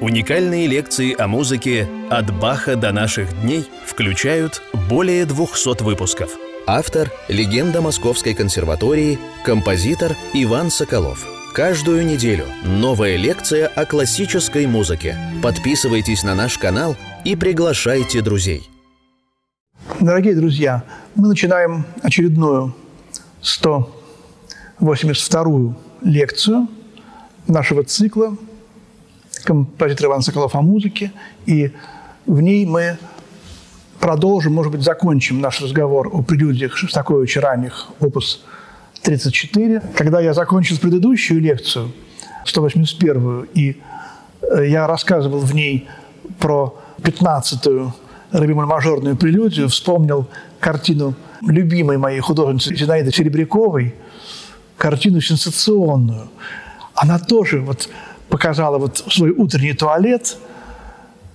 Уникальные лекции о музыке «От Баха до наших дней» включают более 200 выпусков. Автор – легенда Московской консерватории, композитор Иван Соколов. Каждую неделю новая лекция о классической музыке. Подписывайтесь на наш канал и приглашайте друзей. Дорогие друзья, мы начинаем очередную 182-ю лекцию нашего цикла композитор Иван Соколов о музыке, и в ней мы продолжим, может быть, закончим наш разговор о прелюдиях Шостаковича ранних, опус 34. Когда я закончил предыдущую лекцию, 181-ю, и э, я рассказывал в ней про 15-ю мажорную прелюдию, вспомнил картину любимой моей художницы Зинаиды Серебряковой, картину сенсационную. Она тоже вот показала вот свой утренний туалет,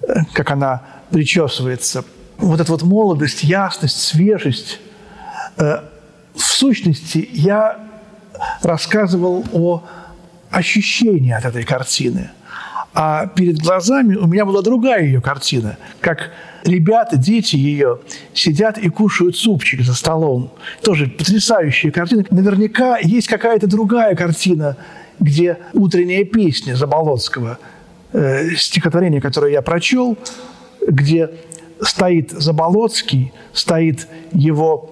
э, как она причесывается. Вот эта вот молодость, ясность, свежесть. Э, в сущности, я рассказывал о ощущении от этой картины. А перед глазами у меня была другая ее картина, как ребята, дети ее сидят и кушают супчик за столом. Тоже потрясающая картина. Наверняка есть какая-то другая картина где утренняя песня Заболоцкого, э, стихотворение, которое я прочел, где стоит Заболоцкий, стоит его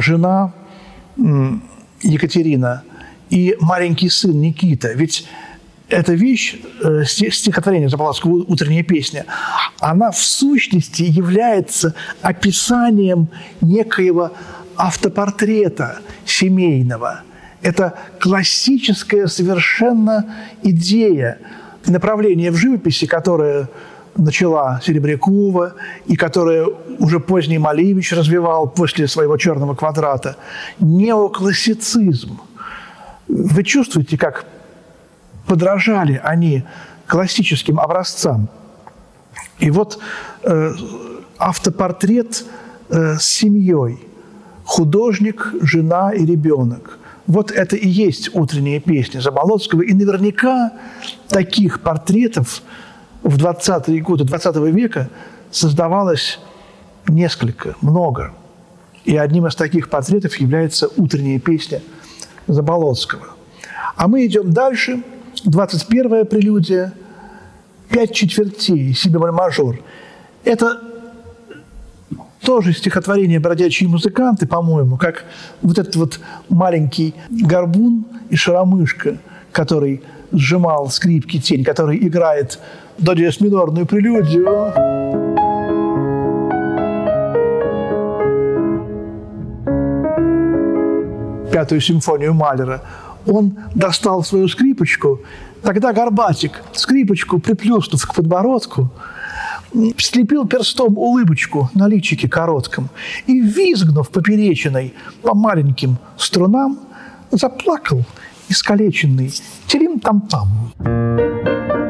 жена Екатерина и маленький сын Никита. Ведь эта вещь, э, стихотворение Заболоцкого «Утренняя песня», она в сущности является описанием некоего автопортрета семейного – это классическая совершенно идея, направление в живописи, которое начала Серебрякова и которое уже поздний Малевич развивал после своего «Черного квадрата», неоклассицизм. Вы чувствуете, как подражали они классическим образцам. И вот э, автопортрет э, с семьей. Художник, жена и ребенок – вот это и есть утренняя песня Заболоцкого. И наверняка таких портретов в 20-е годы 20 века создавалось несколько, много. И одним из таких портретов является утренняя песня Заболоцкого. А мы идем дальше. 21-я прелюдия, пять четвертей, си мажор. Это тоже стихотворение «Бродячие музыканты», по-моему, как вот этот вот маленький горбун и шаромышка, который сжимал скрипки тень, который играет до минорную прелюдию. Пятую симфонию Малера. Он достал свою скрипочку, тогда Горбатик скрипочку приплюснув к подбородку – слепил перстом улыбочку на личике коротком и, визгнув поперечиной по маленьким струнам, заплакал искалеченный терим-там-там.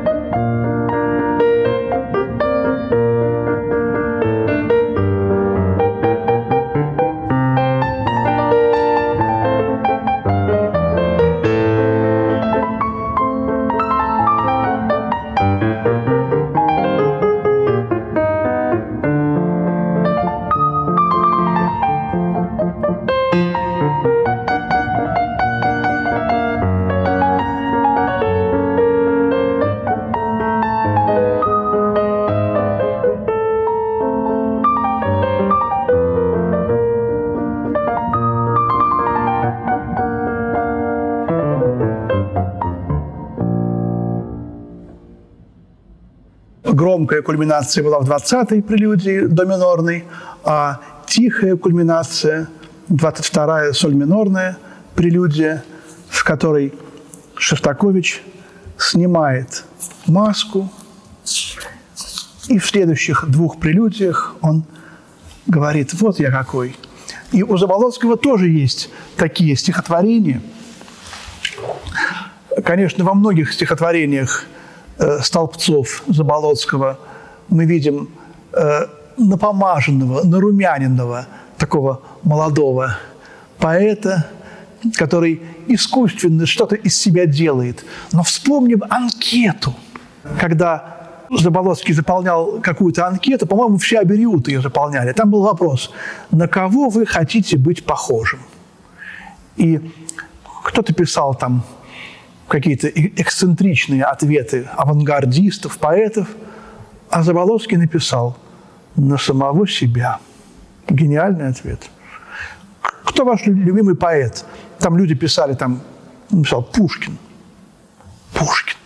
Громкая кульминация была в 20-й прелюдии до минорной, а тихая кульминация, 22-я соль минорная прелюдия, в которой Шостакович снимает маску, и в следующих двух прелюдиях он говорит, вот я какой. И у Заболоцкого тоже есть такие стихотворения. Конечно, во многих стихотворениях Столбцов, Заболоцкого, мы видим э, напомаженного, нарумяненного, такого молодого поэта, который искусственно что-то из себя делает. Но вспомним анкету когда Заболоцкий заполнял какую-то анкету, по-моему, все Абериуты ее заполняли. Там был вопрос, на кого вы хотите быть похожим? И кто-то писал там какие-то эксцентричные ответы авангардистов, поэтов, а Заболоцкий написал на самого себя. Гениальный ответ. Кто ваш любимый поэт? Там люди писали, там, написал Пушкин. Пушкин.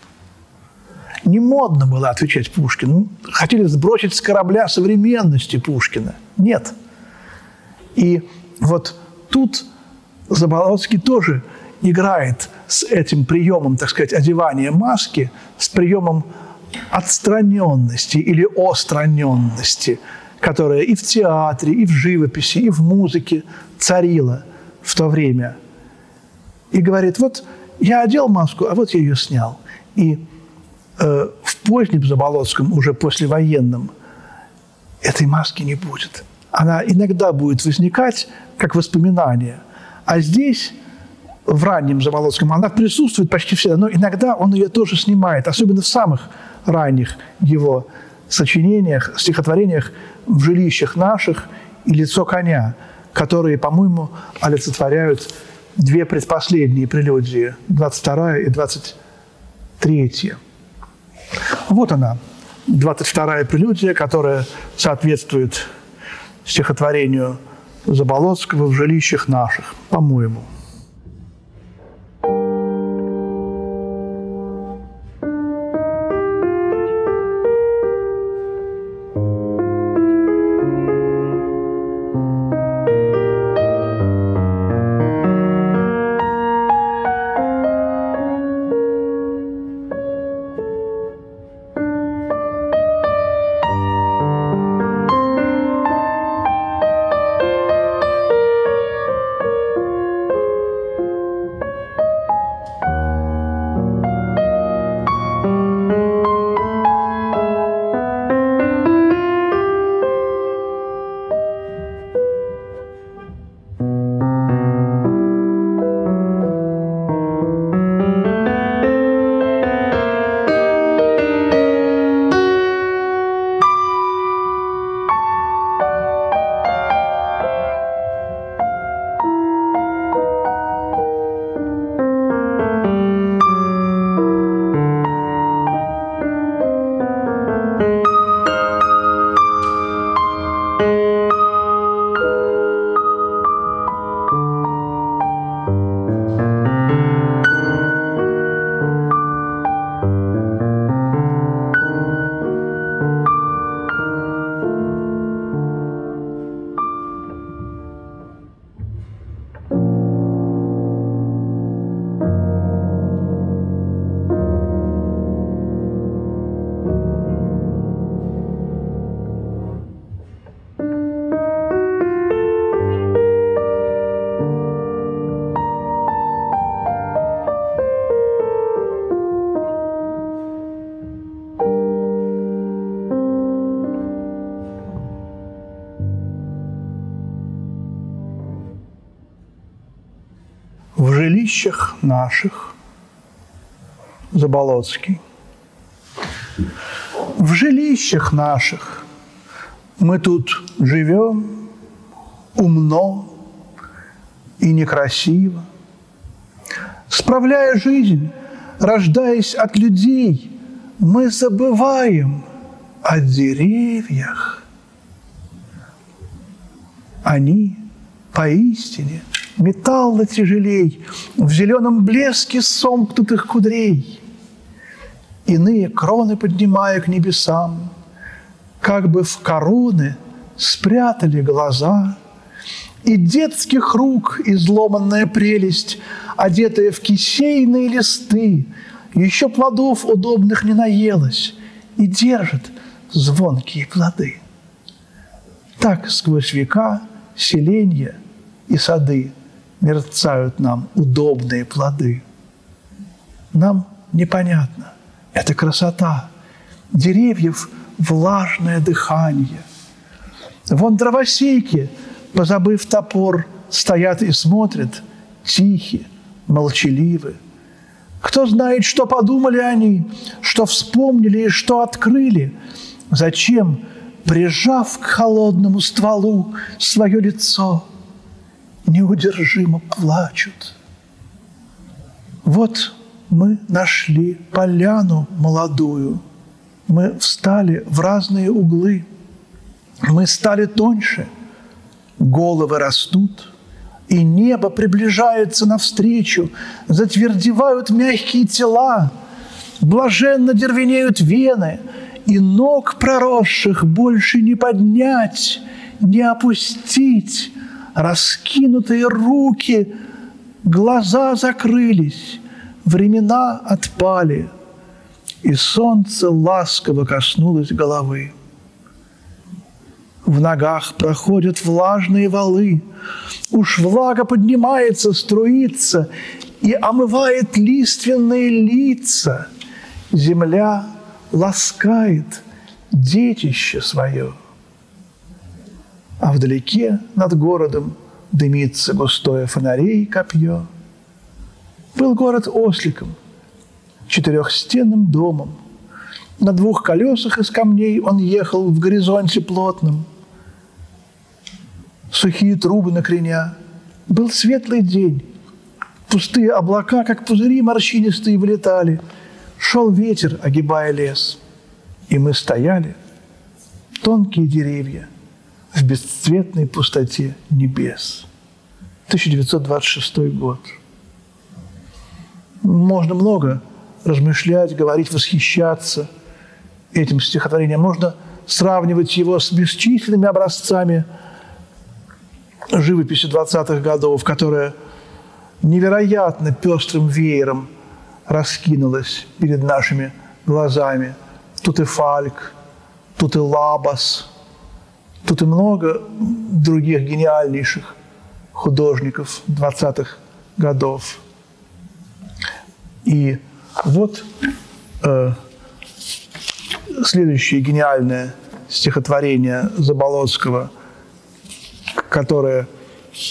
Не модно было отвечать Пушкину. Хотели сбросить с корабля современности Пушкина. Нет. И вот тут Заболоцкий тоже играет с этим приемом, так сказать, одевания маски, с приемом отстраненности или остраненности, которая и в театре, и в живописи, и в музыке царила в то время. И говорит, вот я одел маску, а вот я ее снял. И э, в позднем Заболоцком, уже послевоенном, этой маски не будет. Она иногда будет возникать как воспоминание. А здесь в раннем Заболоцком, она присутствует почти всегда, но иногда он ее тоже снимает, особенно в самых ранних его сочинениях, стихотворениях «В жилищах наших» и «Лицо коня», которые, по-моему, олицетворяют две предпоследние прелюдии, 22 и 23. Вот она, 22-я прелюдия, которая соответствует стихотворению Заболоцкого «В жилищах наших», по-моему. Жилищах наших, Заболоцкий, в жилищах наших мы тут живем умно и некрасиво, справляя жизнь, рождаясь от людей, мы забываем о деревьях. Они поистине – металла тяжелей, в зеленом блеске сомкнутых кудрей. Иные кроны поднимая к небесам, как бы в короны спрятали глаза, и детских рук изломанная прелесть, одетая в кисейные листы, еще плодов удобных не наелась и держит звонкие плоды. Так сквозь века селенья и сады мерцают нам удобные плоды. Нам непонятно. Это красота. Деревьев влажное дыхание. Вон дровосейки, позабыв топор, стоят и смотрят, тихие, молчаливы. Кто знает, что подумали они, что вспомнили и что открыли. Зачем, прижав к холодному стволу свое лицо, неудержимо плачут. Вот мы нашли поляну молодую, мы встали в разные углы, мы стали тоньше, головы растут, и небо приближается навстречу, затвердевают мягкие тела, блаженно дервенеют вены, и ног проросших больше не поднять, не опустить, раскинутые руки, глаза закрылись, времена отпали, и солнце ласково коснулось головы. В ногах проходят влажные валы, уж влага поднимается, струится и омывает лиственные лица. Земля ласкает детище свое. А вдалеке над городом дымится густое фонарей копье. Был город осликом, четырехстенным домом. На двух колесах из камней он ехал в горизонте плотном. Сухие трубы на креня. Был светлый день. Пустые облака, как пузыри морщинистые, вылетали. Шел ветер, огибая лес. И мы стояли, тонкие деревья, в бесцветной пустоте небес. 1926 год. Можно много размышлять, говорить, восхищаться этим стихотворением. Можно сравнивать его с бесчисленными образцами живописи 20-х годов, которая невероятно пестрым веером раскинулась перед нашими глазами. Тут и Фальк, тут и Лабас, тут и много других гениальнейших художников 20-х годов. И вот э, следующее гениальное стихотворение Заболоцкого, которое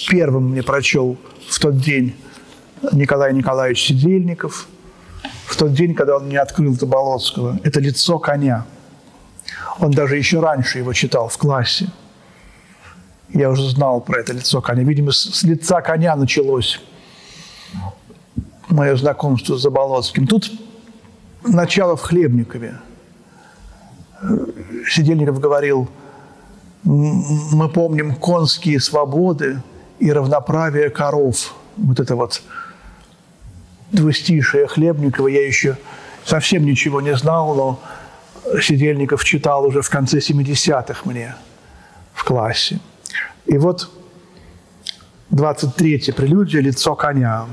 первым мне прочел в тот день Николай Николаевич Сидельников, в тот день, когда он мне открыл Заболоцкого. Это «Лицо коня». Он даже еще раньше его читал в классе. Я уже знал про это лицо коня. Видимо, с лица коня началось мое знакомство с Заболоцким. Тут начало в Хлебникове. Сидельников говорил, мы помним конские свободы и равноправие коров. Вот это вот двустишие Хлебникова я еще совсем ничего не знал, но Сидельников читал уже в конце 70-х мне в классе. И вот 23-я прелюдия «Лицо коня».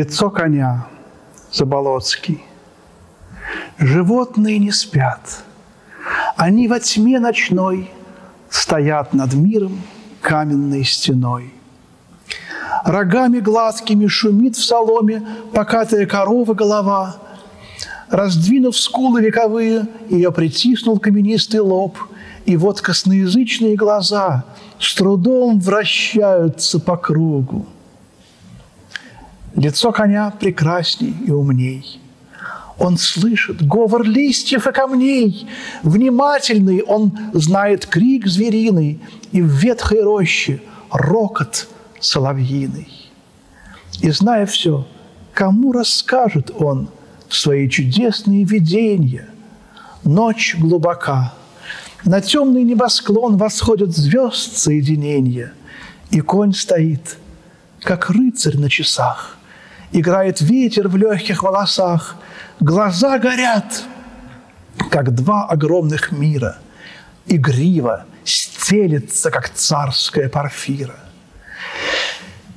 Лицо коня, Заболоцкий. Животные не спят. Они во тьме ночной стоят над миром каменной стеной. Рогами гладкими шумит в соломе покатая корова голова. Раздвинув скулы вековые, ее притиснул каменистый лоб, и вот косноязычные глаза с трудом вращаются по кругу. Лицо коня прекрасней и умней. Он слышит говор листьев и камней. Внимательный он знает крик звериный и в ветхой роще рокот соловьиный. И зная все, кому расскажет он свои чудесные видения? Ночь глубока, на темный небосклон восходят звезд соединения, и конь стоит, как рыцарь на часах. Играет ветер в легких волосах, глаза горят, как два огромных мира, и грива стелется, как царская парфира.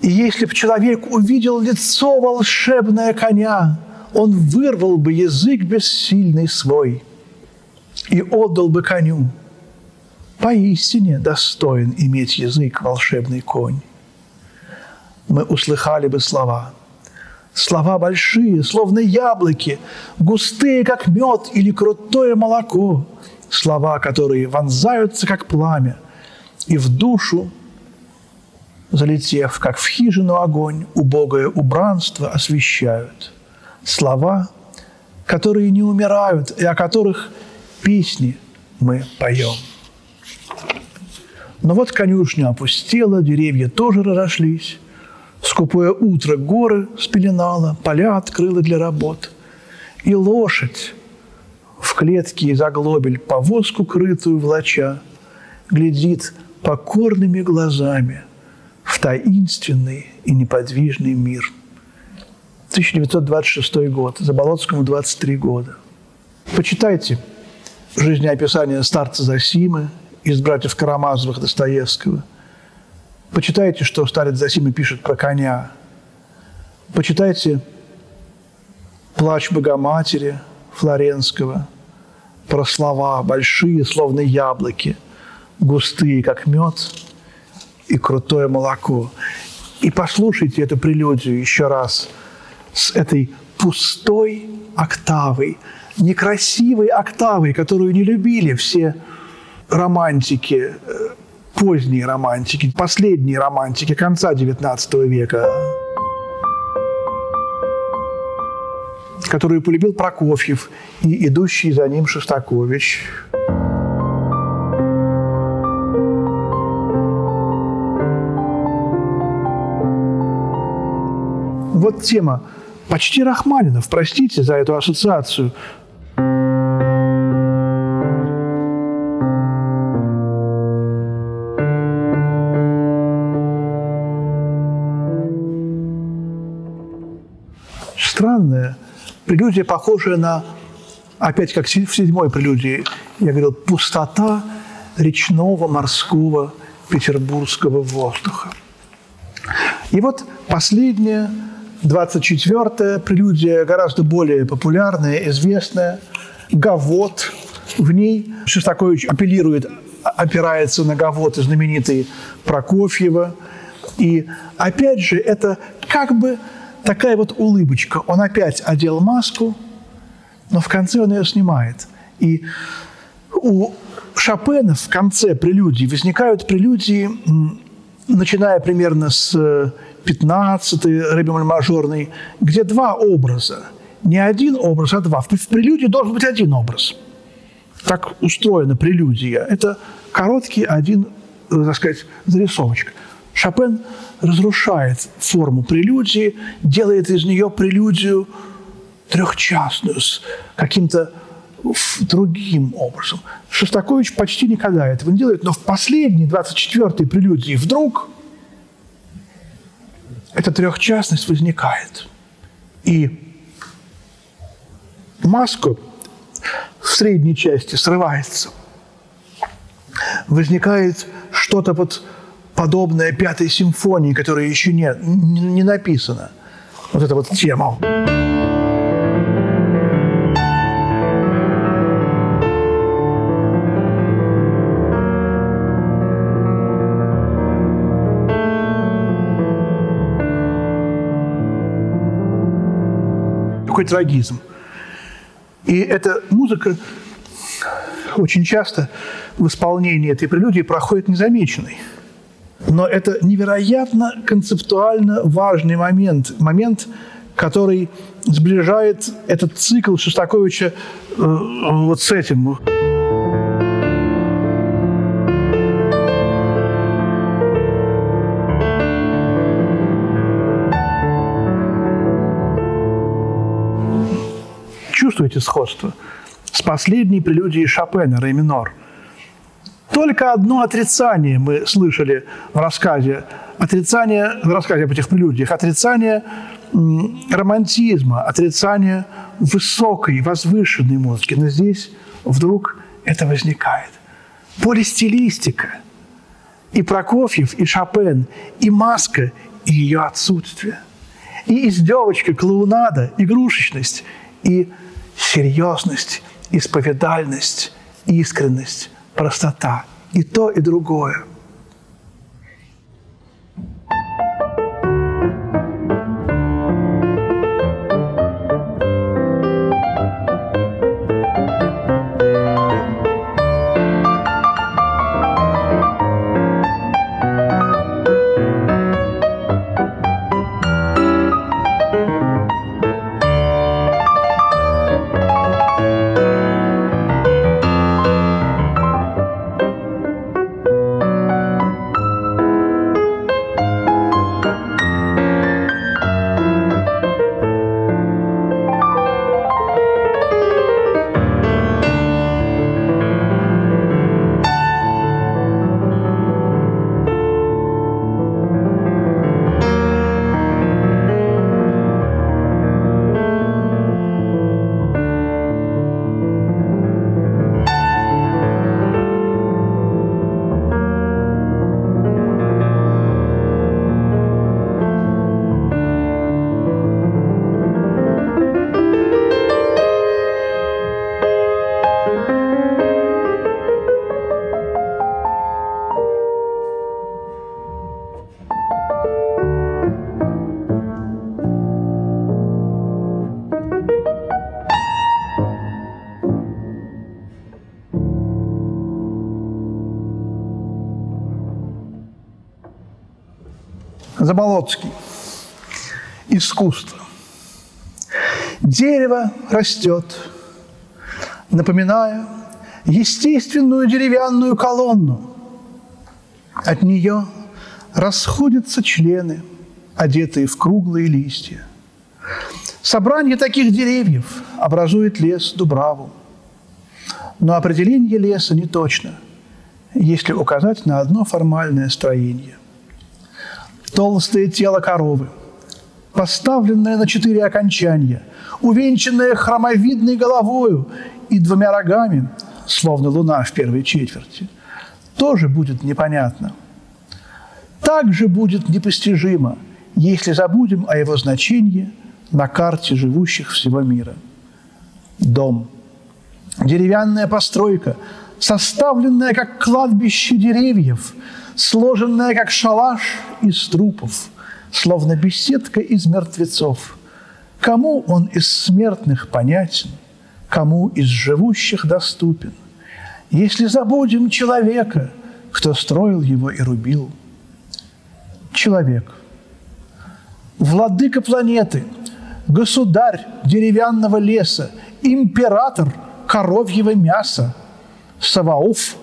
И если б человек увидел лицо волшебное коня, он вырвал бы язык бессильный свой и отдал бы коню. Поистине достоин иметь язык волшебный конь. Мы услыхали бы слова – Слова большие, словно яблоки, густые, как мед или крутое молоко. Слова, которые вонзаются, как пламя, и в душу, залетев, как в хижину огонь, убогое убранство освещают. Слова, которые не умирают, и о которых песни мы поем. Но вот конюшня опустела, деревья тоже разошлись. Скупое утро горы спеленало, поля открыло для работ. И лошадь в клетке из оглобель повозку крытую влача глядит покорными глазами в таинственный и неподвижный мир. 1926 год, Заболоцкому 23 года. Почитайте жизнеописание старца Засимы из «Братьев Карамазовых» Достоевского – Почитайте, что старец Засима пишет про коня. Почитайте «Плач Богоматери» Флоренского, про слова большие, словно яблоки, густые, как мед, и крутое молоко. И послушайте эту прелюдию еще раз с этой пустой октавой, некрасивой октавой, которую не любили все романтики э, поздние романтики, последние романтики конца XIX века, которую полюбил Прокофьев и идущий за ним Шостакович. Вот тема почти Рахманинов, простите за эту ассоциацию, Прелюдия, похожая на, опять как в седьмой прелюдии, я говорил, пустота речного, морского, петербургского воздуха. И вот последняя, 24-я прелюдия, гораздо более популярная, известная, «Гавот». В ней Шостакович апеллирует, опирается на Гавот знаменитый Прокофьева. И опять же, это как бы такая вот улыбочка. Он опять одел маску, но в конце он ее снимает. И у Шопена в конце прелюдии возникают прелюдии, начиная примерно с 15-й рыбемоль мажорной, где два образа. Не один образ, а два. В прелюдии должен быть один образ. Так устроена прелюдия. Это короткий один, э, так сказать, зарисовочка. Шопен разрушает форму прелюдии, делает из нее прелюдию трехчастную, с каким-то другим образом. Шостакович почти никогда этого не делает, но в последней, 24-й прелюдии вдруг эта трехчастность возникает. И маска в средней части срывается. Возникает что-то под подобная пятой симфонии, которая еще не, не, не написана. Вот эта вот тема. Такой трагизм. И эта музыка очень часто в исполнении этой прелюдии проходит незамеченной. Но это невероятно концептуально важный момент, момент, который сближает этот цикл Шостаковича э, вот с этим. Чувствуете сходство? С последней прелюдией Шопена «Ре минор». Только одно отрицание мы слышали в рассказе. Отрицание в рассказе об этих прелюдиях. Отрицание романтизма, отрицание высокой, возвышенной музыки. Но здесь вдруг это возникает. Полистилистика. И Прокофьев, и Шопен, и маска, и ее отсутствие. И издевочка, клоунада, игрушечность, и серьезность, исповедальность, искренность, простота. И то, и другое – Заболоцкий. Искусство. Дерево растет, напоминая естественную деревянную колонну. От нее расходятся члены, одетые в круглые листья. Собрание таких деревьев образует лес Дубраву. Но определение леса не точно, если указать на одно формальное строение толстое тело коровы, поставленное на четыре окончания, увенчанное хромовидной головою и двумя рогами, словно луна в первой четверти, тоже будет непонятно. Также будет непостижимо, если забудем о его значении на карте живущих всего мира. Дом. Деревянная постройка, составленная как кладбище деревьев – сложенная, как шалаш из трупов, словно беседка из мертвецов. Кому он из смертных понятен, кому из живущих доступен? Если забудем человека, кто строил его и рубил. Человек, владыка планеты, государь деревянного леса, император коровьего мяса, Саваоф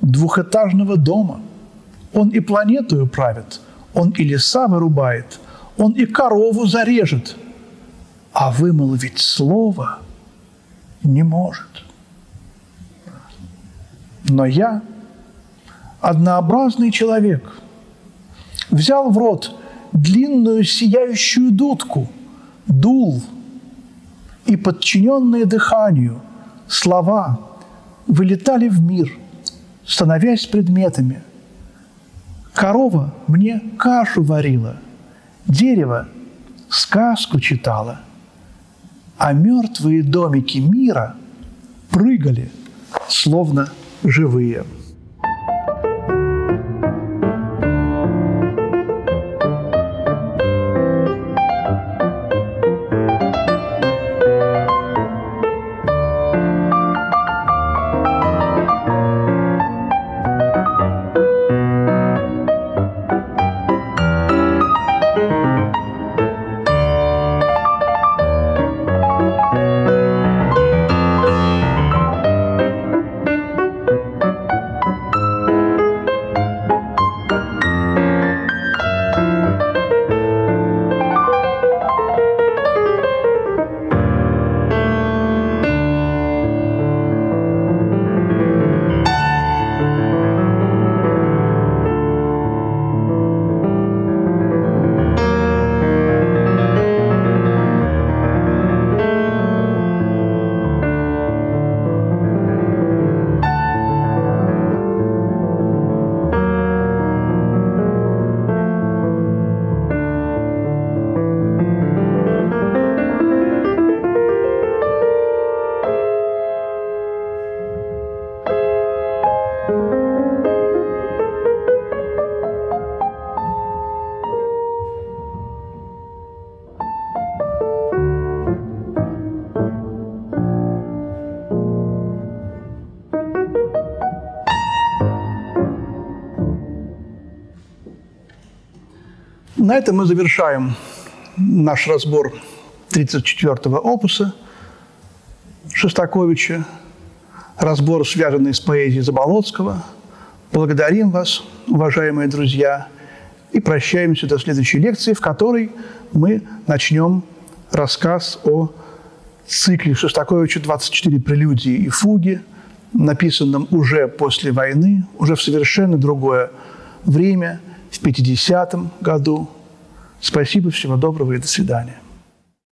двухэтажного дома – он и планету правит, он и леса вырубает, он и корову зарежет, а вымолвить слово не может. Но я, однообразный человек, взял в рот длинную сияющую дудку, дул, и подчиненные дыханию слова вылетали в мир, становясь предметами – Корова мне кашу варила, дерево сказку читала, а мертвые домики мира прыгали, словно живые. На этом мы завершаем наш разбор 34-го опуса Шостаковича, разбор, связанный с поэзией Заболоцкого. Благодарим вас, уважаемые друзья, и прощаемся до следующей лекции, в которой мы начнем рассказ о цикле Шостаковича «24 прелюдии и фуги», написанном уже после войны, уже в совершенно другое время, в 50-м году. Спасибо, всего доброго и до свидания.